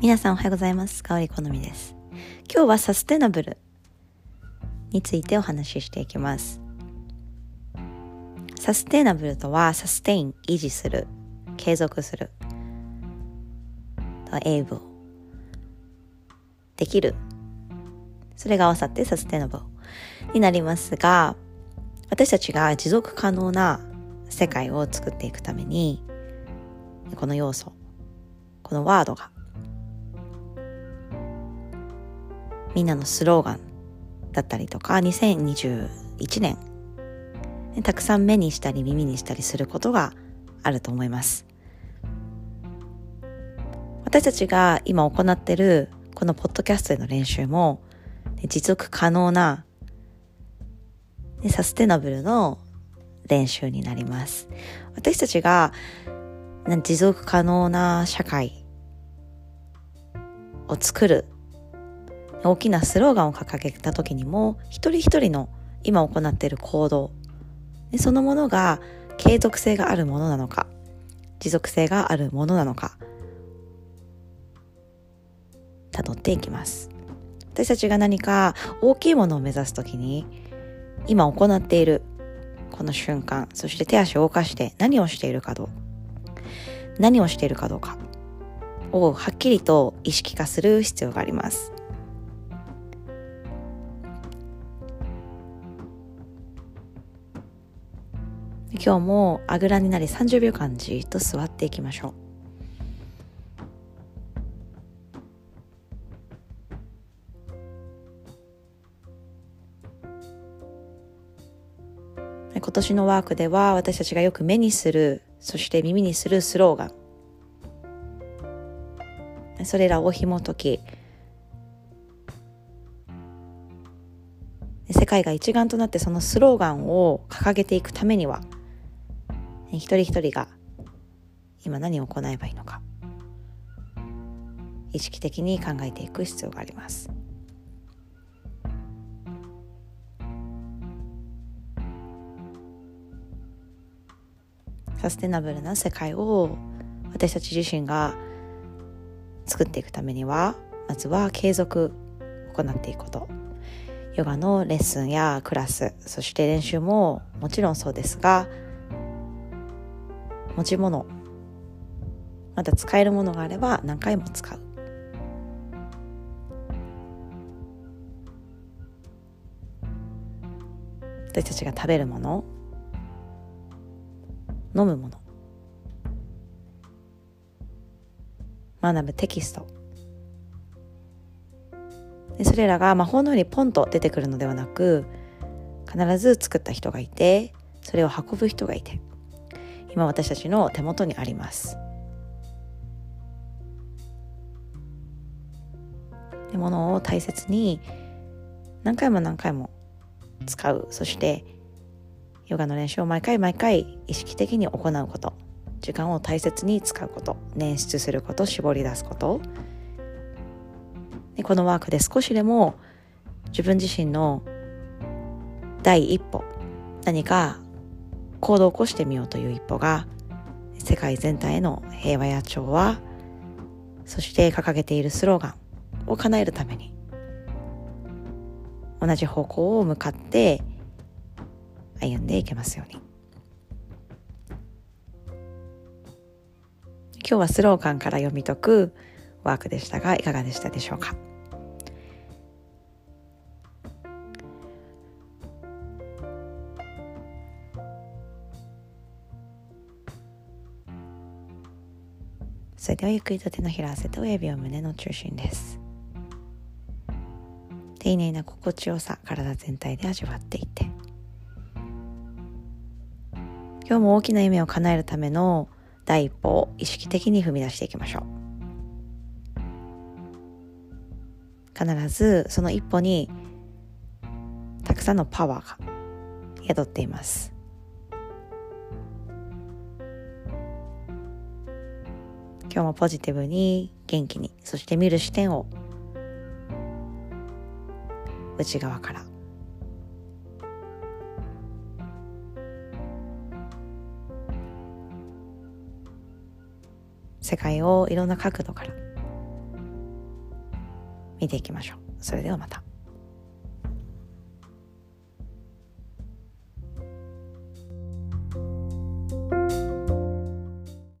皆さんおはようございます。香り好みです。今日はサステナブルについてお話ししていきます。サステナブルとは、サステイン、維持する、継続する。able できる。それが合わさってサステナブルになりますが、私たちが持続可能な世界を作っていくために、この要素、このワードがみんなのスローガンだったりとか2021年たくさん目にしたり耳にしたりすることがあると思います。私たちが今行っているこのポッドキャストでの練習も持続可能なサステナブルの練習になります。私たちが持続可能な社会を作る大きなスローガンを掲げた時にも一人一人の今行っている行動そのものが継続性があるものなのか持続性があるものなのか辿っていきます。私たちが何か大きいものを目指す時に今行っているこの瞬間そして手足を動かして何をしているかどう何をしているかどうかをはっきりと意識化する必要があります。今日もあぐらになり30秒間じっと座っていきましょう。今年のワークでは私たちがよく目にするそして耳にするスローガン。それらを紐解き世界が一丸となってそのスローガンを掲げていくためには一人一人が今何を行えばいいのか。意識的に考えていく必要があります。サステナブルな世界を私たち自身が作っていくためにはまずは継続行っていくこと。ヨガのレッスンやクラスそして練習ももちろんそうですが持ち物。まだ使えるものがあれば何回も使う。私たちが食べるもの。飲むもの。学ぶテキスト。でそれらが魔法のようにポンと出てくるのではなく必ず作った人がいてそれを運ぶ人がいて。今私たちの手元にあります。ものを大切に何回も何回も使う。そしてヨガの練習を毎回毎回意識的に行うこと。時間を大切に使うこと。捻出すること。絞り出すこと。でこのワークで少しでも自分自身の第一歩。何か行動を起こしてみようという一歩が世界全体への平和や調和そして掲げているスローガンを叶えるために同じ方向を向かって歩んでいけますように。今日はスローガンから読み解くワークでしたがいかがでしたでしょうか？それではゆっくりと手のひら合わせて親指を胸の中心です。丁寧な心地よさ体全体で味わっていって。今日も大きな夢を叶えるための第一歩を意識的に踏み出していきましょう。必ずその一歩にたくさんのパワーが宿っています。今日もポジティブに元気にそして見る視点を内側から。世界をいろんな角度から見ていきましょう。それではまた。